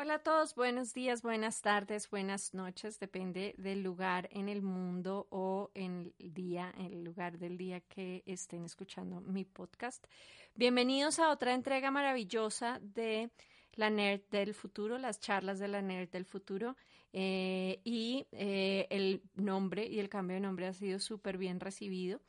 Hola a todos, buenos días, buenas tardes, buenas noches, depende del lugar en el mundo o en el día, en el lugar del día que estén escuchando mi podcast. Bienvenidos a otra entrega maravillosa de la NERD del futuro, las charlas de la NERD del futuro. Eh, y eh, el nombre y el cambio de nombre ha sido súper bien recibido.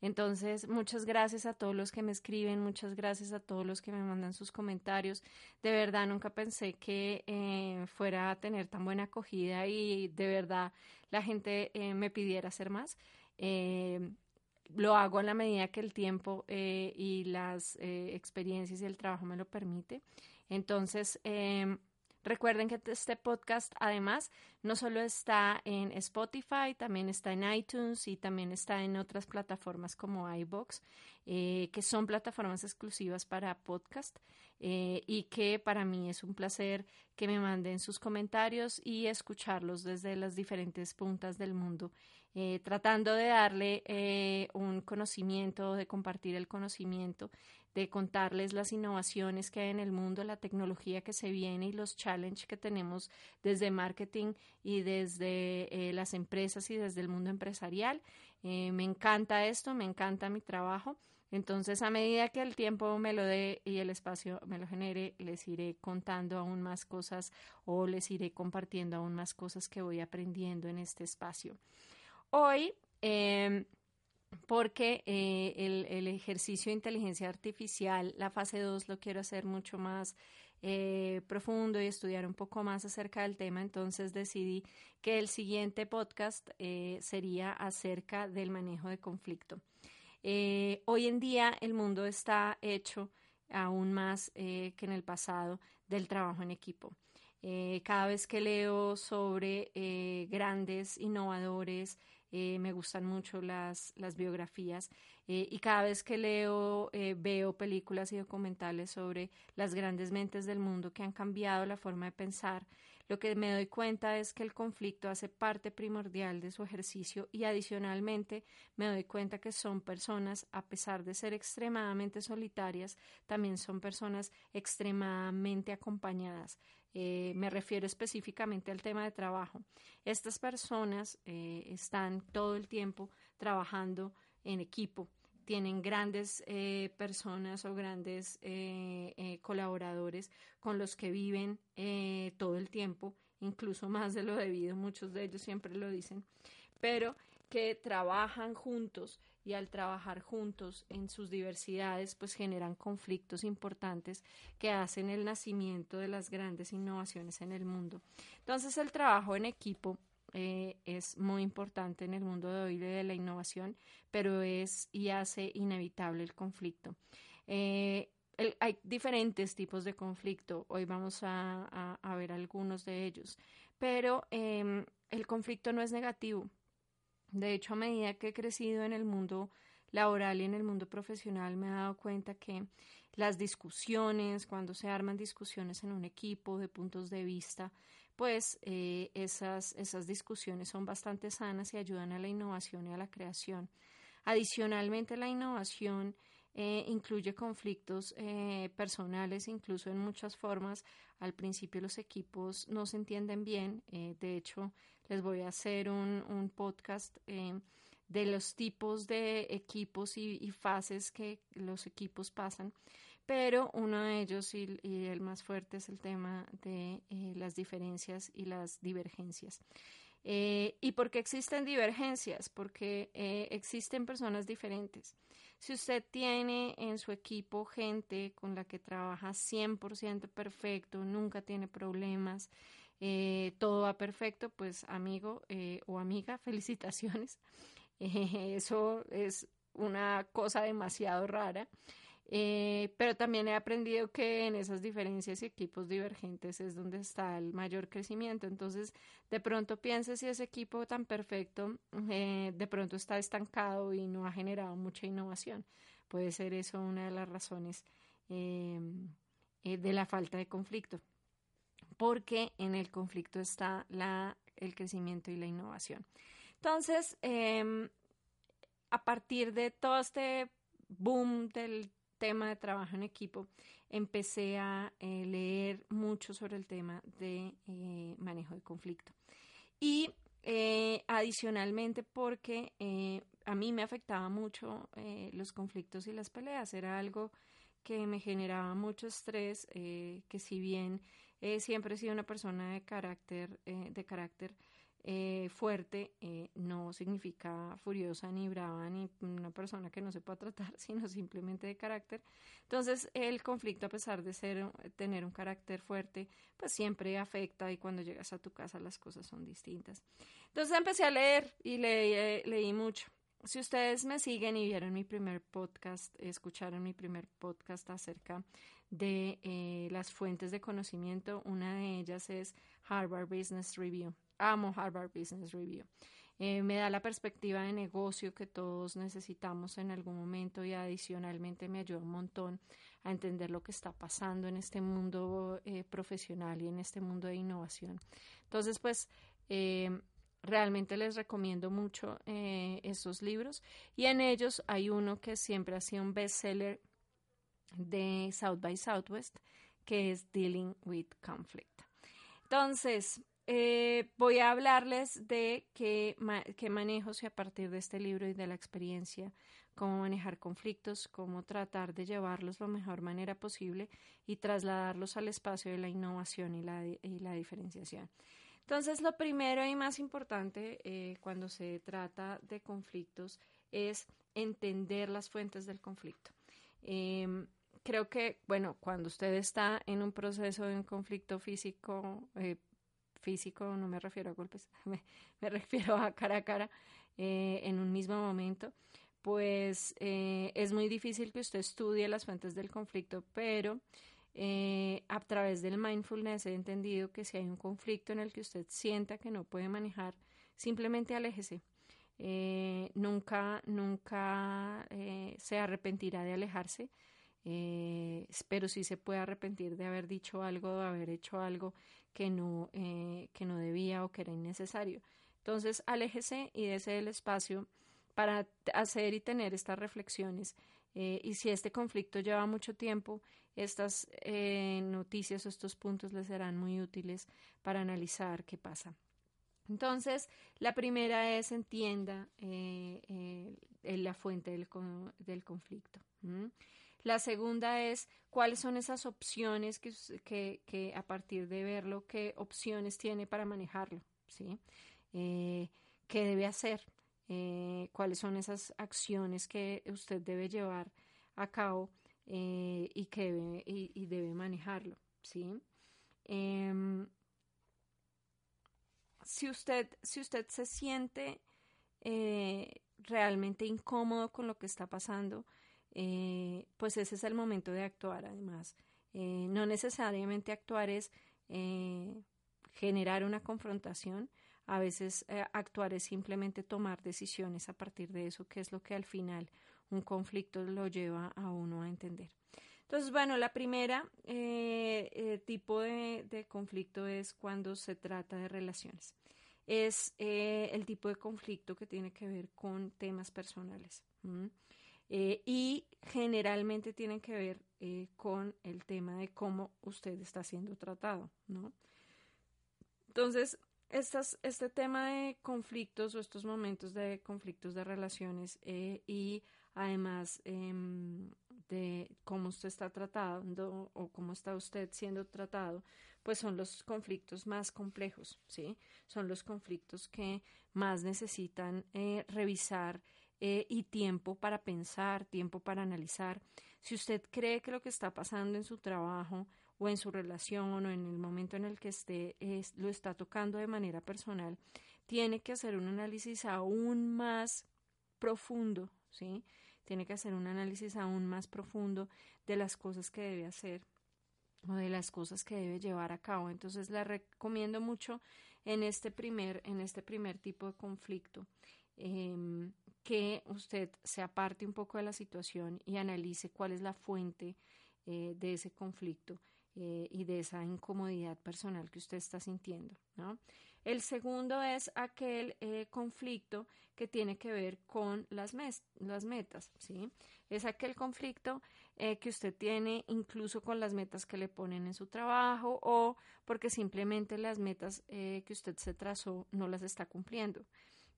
Entonces, muchas gracias a todos los que me escriben, muchas gracias a todos los que me mandan sus comentarios. De verdad, nunca pensé que eh, fuera a tener tan buena acogida y de verdad la gente eh, me pidiera hacer más. Eh, lo hago a la medida que el tiempo y las experiencias y el trabajo me lo permite. Entonces, em, Recuerden que este podcast además no solo está en Spotify, también está en iTunes y también está en otras plataformas como iBox, eh, que son plataformas exclusivas para podcast eh, y que para mí es un placer que me manden sus comentarios y escucharlos desde las diferentes puntas del mundo, eh, tratando de darle un conocimiento, de compartir el conocimiento de contarles las innovaciones que hay en el mundo, la tecnología que se viene y los challenges que tenemos desde marketing y desde eh, las empresas y desde el mundo empresarial. Eh, me encanta esto, me encanta mi trabajo. Entonces, a medida que el tiempo me lo dé y el espacio me lo genere, les iré contando aún más cosas o les iré compartiendo aún más cosas que voy aprendiendo en este espacio. Hoy em, porque eh, el, ejercicio de inteligencia artificial, la fase 2, lo quiero hacer mucho más eh, profundo y estudiar un poco más acerca del tema, entonces decidí que el siguiente podcast eh, sería acerca del manejo de conflicto. Hoy en día el mundo está hecho aún más que en el pasado del trabajo en equipo. cada vez que leo sobre grandes innovadores, eh, me gustan mucho las, biografías eh, y cada vez que leo, eh, veo películas y documentales sobre las grandes mentes del mundo que han cambiado la forma de pensar, lo que me doy cuenta es que el conflicto hace parte primordial de su ejercicio y adicionalmente me doy cuenta que son personas, a pesar de ser extremadamente solitarias, también son personas extremadamente acompañadas. Eh, me refiero específicamente al tema de trabajo. Estas personas eh, están todo el tiempo trabajando en equipo, tienen grandes eh, personas o grandes colaboradores con los que viven todo el tiempo, incluso más de lo debido, muchos de ellos siempre lo dicen, pero que trabajan juntos y al trabajar juntos en sus diversidades, pues generan conflictos importantes que hacen el nacimiento de las grandes innovaciones en el mundo. Entonces, el trabajo en equipo eh, es muy importante en el mundo de hoy de la innovación, pero es y hace inevitable el conflicto. Eh, hay diferentes tipos de conflicto, hoy vamos a, ver algunos de ellos, pero em, el conflicto no es negativo, de hecho, a medida que he crecido en el mundo laboral y en el mundo profesional, me he dado cuenta que las discusiones, cuando se arman discusiones en un equipo de puntos de vista, pues eh, esas, esas discusiones son bastante sanas y ayudan a la innovación y a la creación. Adicionalmente, la innovación eh, incluye conflictos eh, personales, incluso en muchas formas. Al principio los equipos no se entienden bien. de hecho, les voy a hacer un, un podcast de los tipos de equipos y, fases que los equipos pasan, pero uno de ellos y, el más fuerte es el tema de eh, las diferencias y las divergencias. Eh, ¿Y por qué existen divergencias? Porque existen personas diferentes. Si usted tiene en su equipo gente con la que trabaja 100% perfecto, nunca tiene problemas, eh, todo va perfecto, pues amigo eh, o amiga, felicitaciones. Eh, eso es una cosa demasiado rara. Pero también he aprendido que en esas diferencias y equipos divergentes es donde está el mayor crecimiento. Entonces, de pronto piense si ese equipo tan perfecto de pronto está estancado y no ha generado mucha innovación. Puede ser eso una de las razones de la falta de conflicto porque en el conflicto está la, el crecimiento y la innovación. Entonces, em, a partir de todo este boom del tema de trabajo en equipo, empecé a eh, leer mucho sobre el tema de eh, manejo de conflicto. Y eh, adicionalmente porque a mí me afectaba mucho los conflictos y las peleas, era algo que me generaba mucho estrés, que si bien siempre he sido una persona de carácter, de carácter eh, fuerte eh, no significa furiosa ni brava ni una persona que no se pueda tratar, sino simplemente de carácter. Entonces, el conflicto, a pesar de ser, tener un carácter fuerte, pues siempre afecta y cuando llegas a tu casa las cosas son distintas. Entonces empecé a leer y leí, eh, leí mucho. Si ustedes me siguen y vieron mi primer podcast, escucharon mi primer podcast acerca de las fuentes de conocimiento, una de ellas es Harvard Business Review amo Harvard Business Review. Eh, me da la perspectiva de negocio que todos necesitamos en algún momento y adicionalmente me ayuda un montón a entender lo que está pasando en este mundo eh, profesional y en este mundo de innovación. Entonces, pues, eh, realmente les recomiendo mucho estos libros y en ellos hay uno que siempre ha sido un bestseller de South by Southwest, que es Dealing with Conflict. Entonces, eh, voy a hablarles de qué, qué manejos y a partir de este libro y de la experiencia, cómo manejar conflictos, cómo tratar de llevarlos la mejor manera posible y trasladarlos al espacio de la innovación y la, y la diferenciación. Entonces, lo primero y más importante eh, cuando se trata de conflictos es entender las fuentes del conflicto. Em, creo que, bueno, cuando usted está en un proceso de un conflicto físico, eh, físico, no me refiero a golpes, me, refiero a cara a cara eh, en un mismo momento, pues eh, es muy difícil que usted estudie las fuentes del conflicto, pero eh, a través del mindfulness he entendido que si hay un conflicto en el que usted sienta que no puede manejar, simplemente aléjese. nunca, nunca se arrepentirá de alejarse. Pero sí se puede arrepentir de haber dicho algo, de haber hecho algo que no, eh, que no debía o que era innecesario. Entonces, aléjese y dése el espacio para hacer y tener estas reflexiones. Eh, y si este conflicto lleva mucho tiempo, estas eh, noticias o estos puntos les serán muy útiles para analizar qué pasa. Entonces, la primera es entienda la fuente del, del conflicto. La segunda es cuáles son esas opciones que, que, a partir de verlo, qué opciones tiene para manejarlo, ¿sí? Eh, ¿Qué debe hacer? Eh, ¿Cuáles son esas acciones que usted debe llevar a cabo eh, y que debe, y, debe manejarlo, ¿sí? Em, si, usted, si usted se siente realmente incómodo con lo que está pasando, eh, pues ese es el momento de actuar además. Eh, no necesariamente actuar es eh, generar una confrontación, a veces actuar es simplemente tomar decisiones a partir de eso, que es lo que al final un conflicto lo lleva a uno a entender. Entonces, bueno, la primera tipo de, conflicto es cuando se trata de relaciones. Es el tipo de conflicto que tiene que ver con temas personales. Eh, y generalmente tienen que ver eh, con el tema de cómo usted está siendo tratado, ¿no? Entonces, este tema de conflictos o estos momentos de conflictos de relaciones eh, y además em, de cómo usted está tratando o cómo está usted siendo tratado, pues son los conflictos más complejos, ¿sí? Son los conflictos que más necesitan revisar eh, y tiempo para pensar, tiempo para analizar. Si usted cree que lo que está pasando en su trabajo o en su relación o en el momento en el que esté lo está tocando de manera personal, tiene que hacer un análisis aún más profundo, ¿sí? Tiene que hacer un análisis aún más profundo de las cosas que debe hacer o de las cosas que debe llevar a cabo. Entonces, la recomiendo mucho en este primer, en este primer tipo de conflicto. Em, que usted se aparte un poco de la situación y analice cuál es la fuente eh, de ese conflicto eh, y de esa incomodidad personal que usted está sintiendo. El segundo es aquel eh, conflicto que tiene que ver con las, metas. ¿sí? Es aquel conflicto que usted tiene, incluso con las metas que le ponen en su trabajo o porque simplemente las metas que usted se trazó no las está cumpliendo.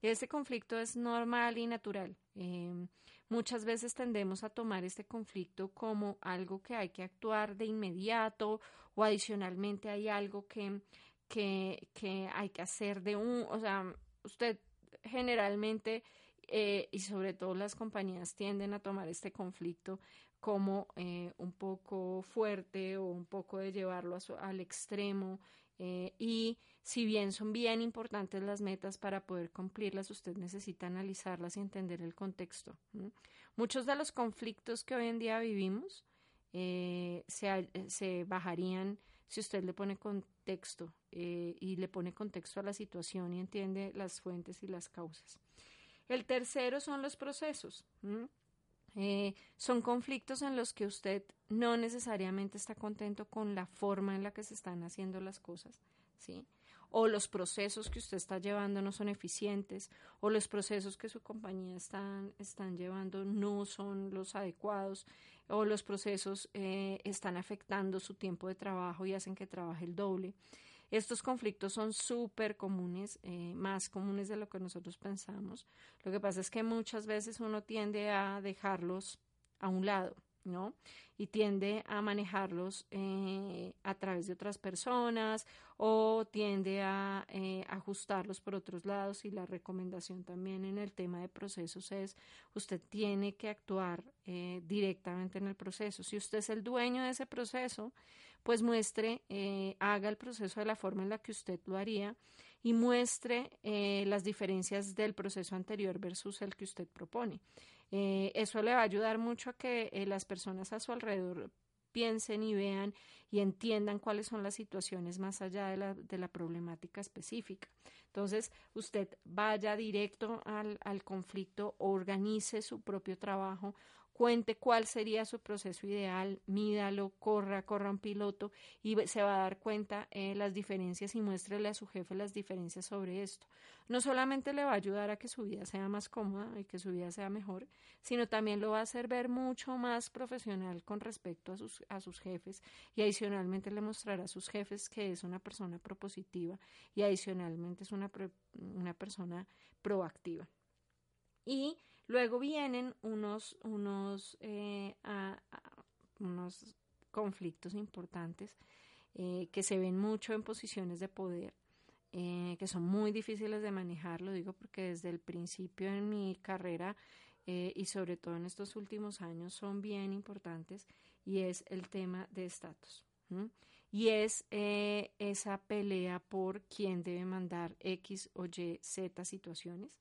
Este conflicto es normal y natural. Em, muchas veces tendemos a tomar este conflicto como algo que hay que actuar de inmediato o adicionalmente hay algo que, que, hay que hacer de un, o sea, usted generalmente eh, y sobre todo las compañías tienden a tomar este conflicto como eh, un poco fuerte o un poco de llevarlo al extremo eh, y si bien son bien importantes las metas para poder cumplirlas, usted necesita analizarlas y entender el contexto. Muchos de los conflictos que hoy en día vivimos se, se, bajarían si usted le pone contexto y le pone contexto a la situación y entiende las fuentes y las causas. El tercero son los procesos. Eh, son conflictos en los que usted no necesariamente está contento con la forma en la que se están haciendo las cosas, ¿sí? O los procesos que usted está llevando no son eficientes, o los procesos que su compañía están, están llevando no son los adecuados, o los procesos eh, están afectando su tiempo de trabajo y hacen que trabaje el doble. Estos conflictos son súper comunes, eh, más comunes de lo que nosotros pensamos. Lo que pasa es que muchas veces uno tiende a dejarlos a un lado, ¿no? Y tiende a manejarlos eh, a través de otras personas o tiende a eh, ajustarlos por otros lados. Y la recomendación también en el tema de procesos es, usted tiene que actuar directamente en el proceso. Si usted es el dueño de ese proceso, pues muestre, eh, haga el proceso de la forma en la que usted lo haría y muestre eh, las diferencias del proceso anterior versus el que usted propone. Eh, eso le va a ayudar mucho a que las personas a su alrededor piensen y vean y entiendan cuáles son las situaciones más allá de la, de la problemática específica. Entonces, usted vaya directo al, al conflicto, organice su propio trabajo, cuente cuál sería su proceso ideal, mídalo, corra, corra un piloto y se va a dar cuenta eh, las diferencias y muéstrele a su jefe las diferencias sobre esto. No solamente le va a ayudar a que su vida sea más cómoda y que su vida sea mejor, sino también lo va a hacer ver mucho más profesional con respecto a sus, a sus jefes y adicionalmente le mostrará a sus jefes que es una persona propositiva y adicionalmente es una, una persona proactiva. Y Luego vienen unos, unos, eh, unos conflictos importantes eh, que se ven mucho en posiciones de poder, eh, que son muy difíciles de manejar, lo digo porque desde el principio en mi carrera y sobre todo en estos últimos años son bien importantes y es el tema de estatus. Y es esa pelea por quién debe mandar X o Y, Z situaciones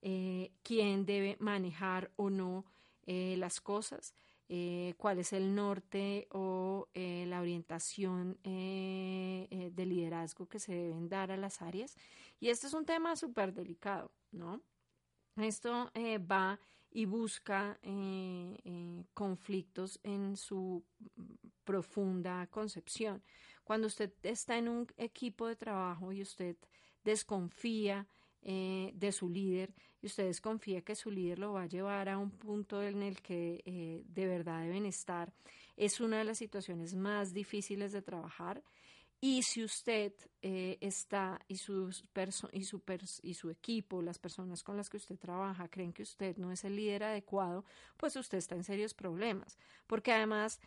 eh, quién debe manejar o no eh, las cosas, eh, cuál es el norte o la orientación de liderazgo que se deben dar a las áreas. Y este es un tema súper delicado, ¿no? Esto va y busca conflictos en su profunda concepción. Cuando usted está en un equipo de trabajo y usted desconfía eh, de su líder y usted desconfía que su líder lo va a llevar a un punto en el que eh, de verdad deben estar, es una de las situaciones más difíciles de trabajar. Y si usted eh, está y, sus y, su y su equipo, las personas con las que usted trabaja, creen que usted no es el líder adecuado, pues usted está en serios problemas. Porque además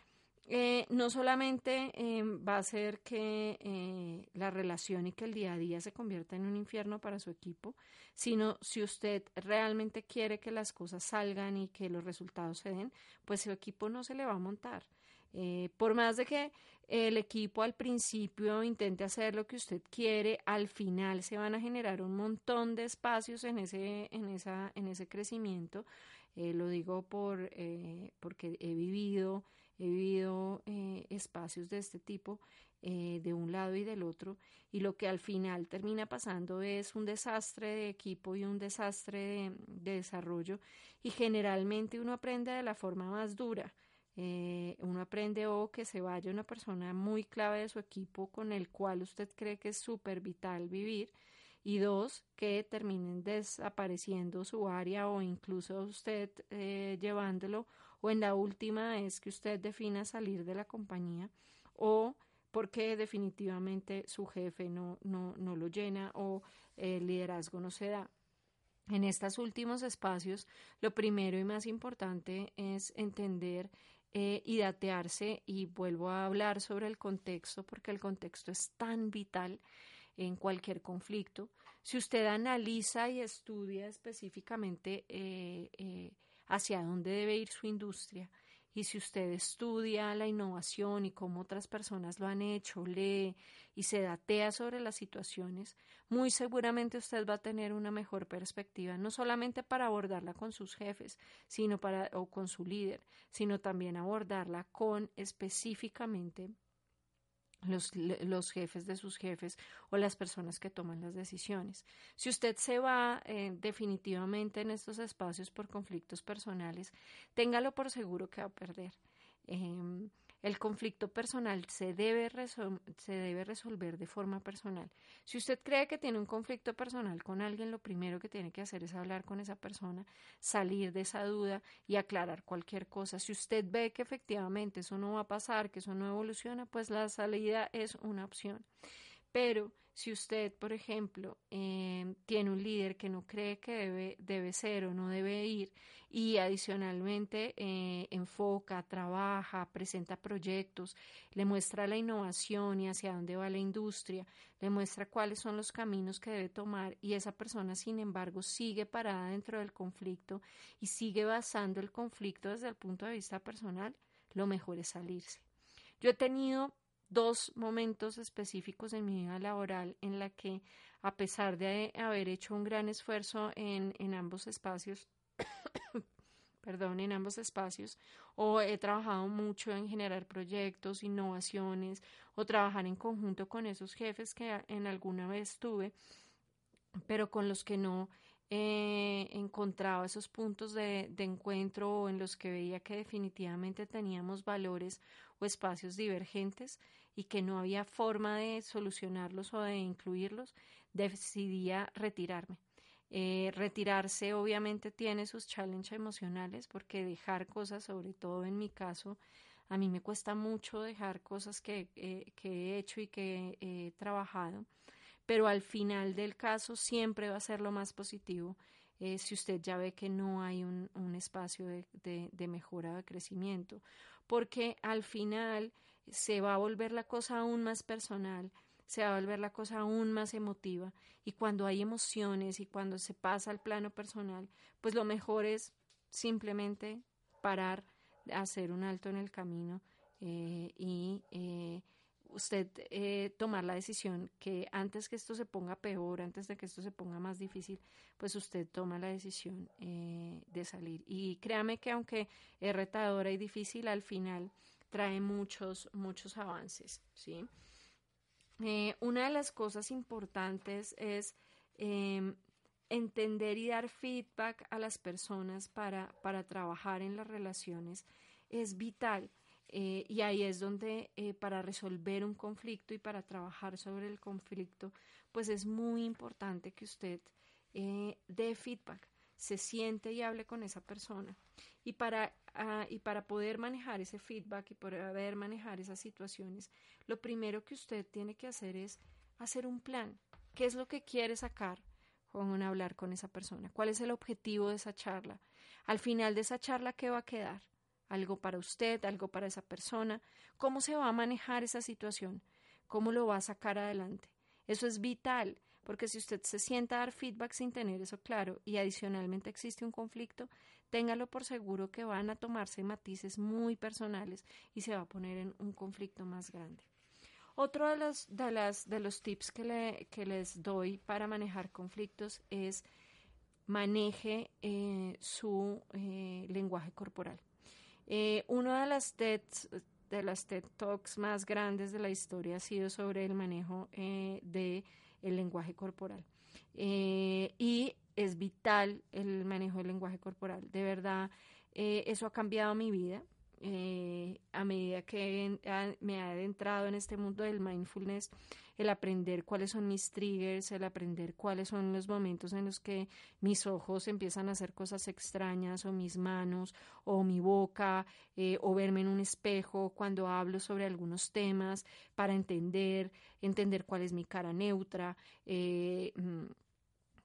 eh, no solamente em, va a hacer que eh, la relación y que el día a día se convierta en un infierno para su equipo, sino si usted realmente quiere que las cosas salgan y que los resultados se den, pues su equipo no se le va a montar. Eh, por más de que el equipo al principio intente hacer lo que usted quiere, al final se van a generar un montón de espacios en ese, en esa, en ese crecimiento. lo digo por, porque he vivido he vivido eh, espacios de este tipo eh, de un lado y del otro y lo que al final termina pasando es un desastre de equipo y un desastre de, desarrollo y generalmente uno aprende de la forma más dura. Eh, uno aprende o que se vaya una persona muy clave de su equipo con el cual usted cree que es súper vital vivir y dos, que terminen desapareciendo su área o incluso usted llevándolo o en la última es que usted defina salir de la compañía o porque definitivamente su jefe no, no, no lo llena o el liderazgo no se da. En estos últimos espacios, lo primero y más importante es entender eh, y datearse, y vuelvo a hablar sobre el contexto, porque el contexto es tan vital en cualquier conflicto. Si usted analiza y estudia específicamente eh, eh, hacia dónde debe ir su industria, y si usted estudia la innovación y cómo otras personas lo han hecho, lee y se datea sobre las situaciones, muy seguramente usted va a tener una mejor perspectiva, no solamente para abordarla con sus jefes, sino para o con su líder, sino también abordarla con específicamente los, los, jefes de sus jefes o las personas que toman las decisiones. Si usted se va eh, definitivamente en estos espacios por conflictos personales, téngalo por seguro que va a perder. Eh, el conflicto personal se debe, se debe resolver de forma personal. Si usted cree que tiene un conflicto personal con alguien, lo primero que tiene que hacer es hablar con esa persona, salir de esa duda y aclarar cualquier cosa. Si usted ve que efectivamente eso no va a pasar, que eso no evoluciona, pues la salida es una opción. Pero si usted, por ejemplo, em, tiene un líder que no cree que debe, debe ser o no debe ir y adicionalmente eh, enfoca, trabaja, presenta proyectos, le muestra la innovación y hacia dónde va la industria, le muestra cuáles son los caminos que debe tomar y esa persona, sin embargo, sigue parada dentro del conflicto y sigue basando el conflicto desde el punto de vista personal, lo mejor es salirse. Yo he tenido dos momentos específicos en mi vida laboral en la que, a pesar de haber hecho un gran esfuerzo en, en ambos espacios, perdón, en ambos espacios, o he trabajado mucho en generar proyectos, innovaciones, o trabajar en conjunto con esos jefes que en alguna vez tuve, pero con los que no eh, encontraba esos puntos de, encuentro en los que veía que definitivamente teníamos valores o espacios divergentes y que no había forma de solucionarlos o de incluirlos, decidía retirarme. Eh, retirarse obviamente tiene sus challenges emocionales porque dejar cosas, sobre todo en mi caso, a mí me cuesta mucho dejar cosas que, eh, que he hecho y que he trabajado pero al final del caso siempre va a ser lo más positivo eh, si usted ya ve que no hay un, espacio de, de, de mejora de crecimiento, porque al final se va a volver la cosa aún más personal, se va a volver la cosa aún más emotiva y cuando hay emociones y cuando se pasa al plano personal, pues lo mejor es simplemente parar, hacer un alto en el camino eh, y eh, usted eh, tomar la decisión que antes que esto se ponga peor, antes de que esto se ponga más difícil, pues usted toma la decisión eh, de salir. Y créame que aunque es retadora y difícil, al final trae muchos, muchos avances, ¿sí? Eh, una de las cosas importantes es em, entender y dar feedback a las personas para, para trabajar en las relaciones es vital eh, y ahí es donde eh, para resolver un conflicto y para trabajar sobre el conflicto, pues es muy importante que usted dé feedback, se siente y hable con esa persona. Y para, ah, y para poder manejar ese feedback y poder manejar esas situaciones, lo primero que usted tiene que hacer es hacer un plan. ¿Qué es lo que quiere sacar con hablar con esa persona? ¿Cuál es el objetivo de esa charla? Al final de esa charla, ¿qué va a quedar? algo para usted, algo para esa persona, cómo se va a manejar esa situación, cómo lo va a sacar adelante. Eso es vital, porque si usted se sienta a dar feedback sin tener eso claro y adicionalmente existe un conflicto, téngalo por seguro que van a tomarse matices muy personales y se va a poner en un conflicto más grande. Otro de los, de las, de los tips que, le, que les doy para manejar conflictos es maneje eh, su eh, lenguaje corporal. Eh, uno de las TED, de las TED Talks más grandes de la historia ha sido sobre el manejo eh, del lenguaje corporal. Eh, y es vital el manejo del lenguaje corporal. De verdad, eh, eso ha cambiado mi vida. a medida que me he adentrado en este mundo del mindfulness, el aprender cuáles son mis triggers, el aprender cuáles son los momentos en los que mis ojos empiezan a hacer cosas extrañas o mis manos o mi boca eh, o verme en un espejo cuando hablo sobre algunos temas para entender, entender cuál es mi cara neutra. Eh, mm,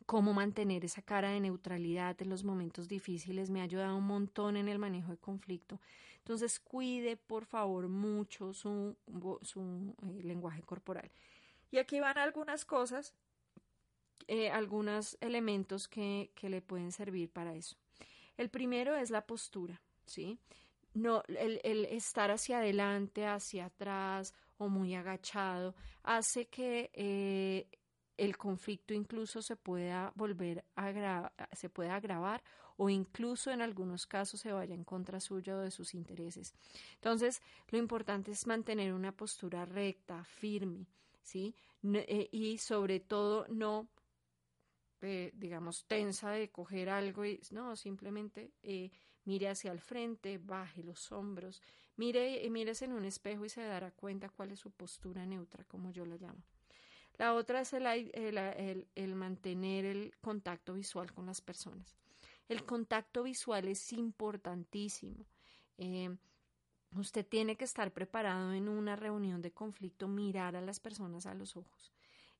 cómo mantener esa cara de neutralidad en los momentos difíciles me ha ayudado un montón en el manejo de conflicto. Entonces, cuide por favor mucho su, su eh, lenguaje corporal. Y aquí van algunas cosas, eh, algunos elementos que, que, le pueden servir para eso. El primero es la postura, ¿sí? No, el, estar hacia adelante, hacia atrás o muy agachado hace que eh, el conflicto incluso se pueda volver a se puede agravar o incluso en algunos casos se vaya en contra suyo o de sus intereses. Entonces, lo importante es mantener una postura recta, firme, ¿sí? Eh, y sobre todo no, eh, digamos, tensa de coger algo y no, simplemente eh, mire hacia el frente, baje los hombros, mire, mírese en un espejo y se dará cuenta cuál es su postura neutra, como yo la llamo. La otra es el, mantener el contacto visual con las personas. El contacto visual es importantísimo. Usted tiene que estar preparado en una reunión de conflicto, mirar a las personas a los ojos.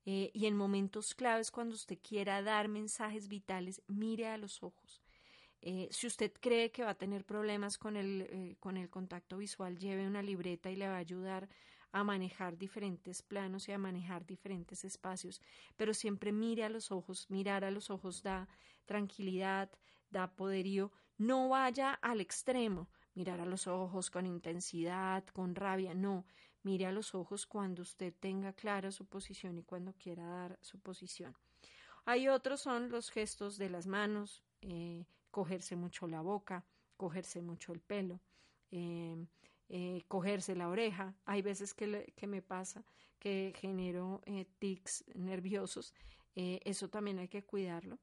Eh, y en momentos claves, cuando usted quiera dar mensajes vitales, mire a los ojos. Eh, si usted cree que va a tener problemas con el, con el contacto visual, lleve una libreta y le va a ayudar a manejar diferentes planos y a manejar diferentes espacios, pero siempre mire a los ojos, mirar a los ojos da tranquilidad, da poderío, no vaya al extremo, mirar a los ojos con intensidad, con rabia, no, mire a los ojos cuando usted tenga clara su posición y cuando quiera dar su posición. Hay otros son los gestos de las manos, eh, cogerse mucho la boca, cogerse mucho el pelo, eh, eh, cogerse la oreja. Hay veces que, que me pasa que genero tics nerviosos. Eso también hay que cuidarlo.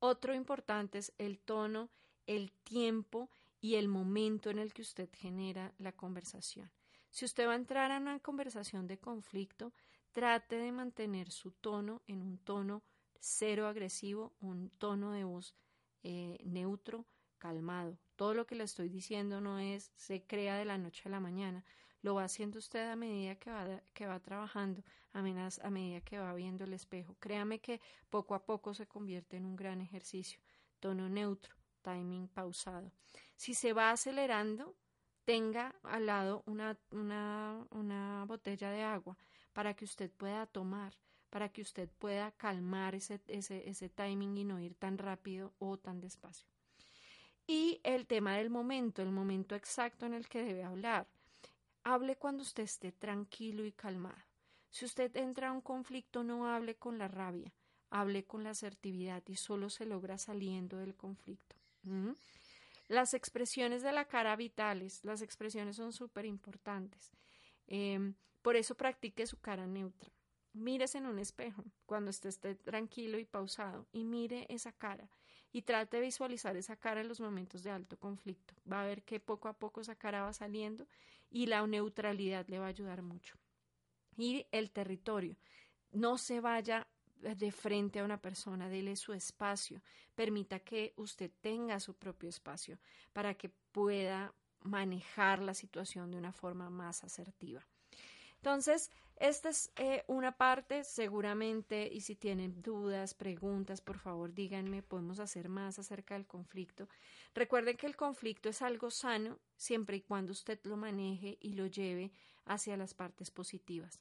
Otro importante es el tono, el tiempo y el momento en el que usted genera la conversación. Si usted va a entrar a una conversación de conflicto, trate de mantener su tono en un tono cero agresivo, un tono de voz neutro, calmado. Todo lo que le estoy diciendo no es se crea de la noche a la mañana. Lo va haciendo usted a medida que va, que va trabajando, a, a medida que va viendo el espejo. Créame que poco a poco se convierte en un gran ejercicio. Tono neutro, timing pausado. Si se va acelerando, tenga al lado una, una, botella de agua para que usted pueda tomar, para que usted pueda calmar ese, ese, ese timing y no ir tan rápido o tan despacio y el tema del momento, el momento exacto en el que debe hablar. Hable cuando usted esté tranquilo y calmado. Si usted entra a un conflicto, no hable con la rabia, hable con la asertividad y solo se logra saliendo del conflicto. Las expresiones de la cara vitales, las expresiones son súper importantes. Em, por eso practique su cara neutra. Mírese en un espejo cuando esté, tranquilo y pausado y mire esa cara y trate de visualizar esa cara en los momentos de alto conflicto. Va a ver que poco a poco esa cara va saliendo y la neutralidad le va a ayudar mucho. Y el territorio. No se vaya de frente a una persona, dele su espacio, permita que usted tenga su propio espacio para que pueda manejar la situación de una forma más asertiva. Entonces, esta es eh, una parte, seguramente, y si tienen dudas, preguntas, por favor díganme, podemos hacer más acerca del conflicto. Recuerden que el conflicto es algo sano siempre y cuando usted lo maneje y lo lleve hacia las partes positivas.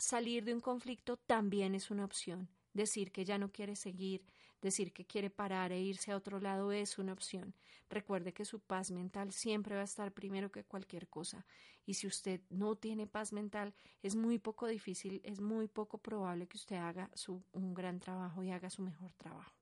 Salir de un conflicto también es una opción. Decir que ya no quiere seguir, Decir que quiere parar e irse a otro lado es una opción. Recuerde que su paz mental siempre va a estar primero que cualquier cosa. Y si usted no tiene paz mental, es muy poco difícil, es muy poco probable que usted haga su, un gran trabajo y haga su mejor trabajo.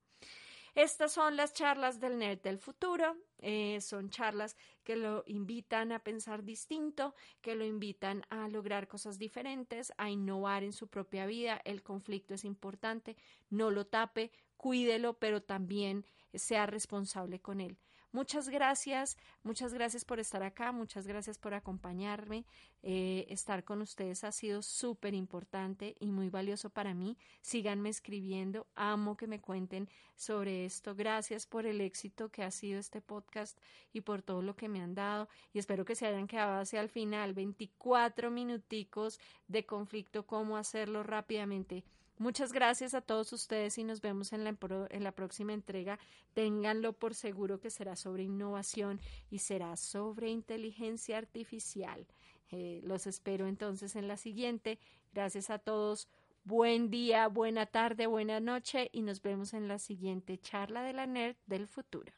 Estas son las charlas del NERD del futuro. Eh, son charlas que lo invitan a pensar distinto, que lo invitan a lograr cosas diferentes, a innovar en su propia vida. El conflicto es importante, no lo tape, cuídelo, pero también sea responsable con él. Muchas gracias, muchas gracias por estar acá, muchas gracias por acompañarme. Eh, estar con ustedes ha sido súper importante y muy valioso para mí. Síganme escribiendo, amo que me cuenten sobre esto. Gracias por el éxito que ha sido este podcast y por todo lo que me han dado. Y espero que se hayan quedado hacia el final, 24 minuticos de conflicto, cómo hacerlo rápidamente. Muchas gracias a todos ustedes y nos vemos en la, en la próxima entrega. Ténganlo por seguro que será sobre innovación y será sobre inteligencia artificial. Eh, los espero entonces en la siguiente. Gracias a todos. Buen día, buena tarde, buena noche y nos vemos en la siguiente charla de la NERD del futuro.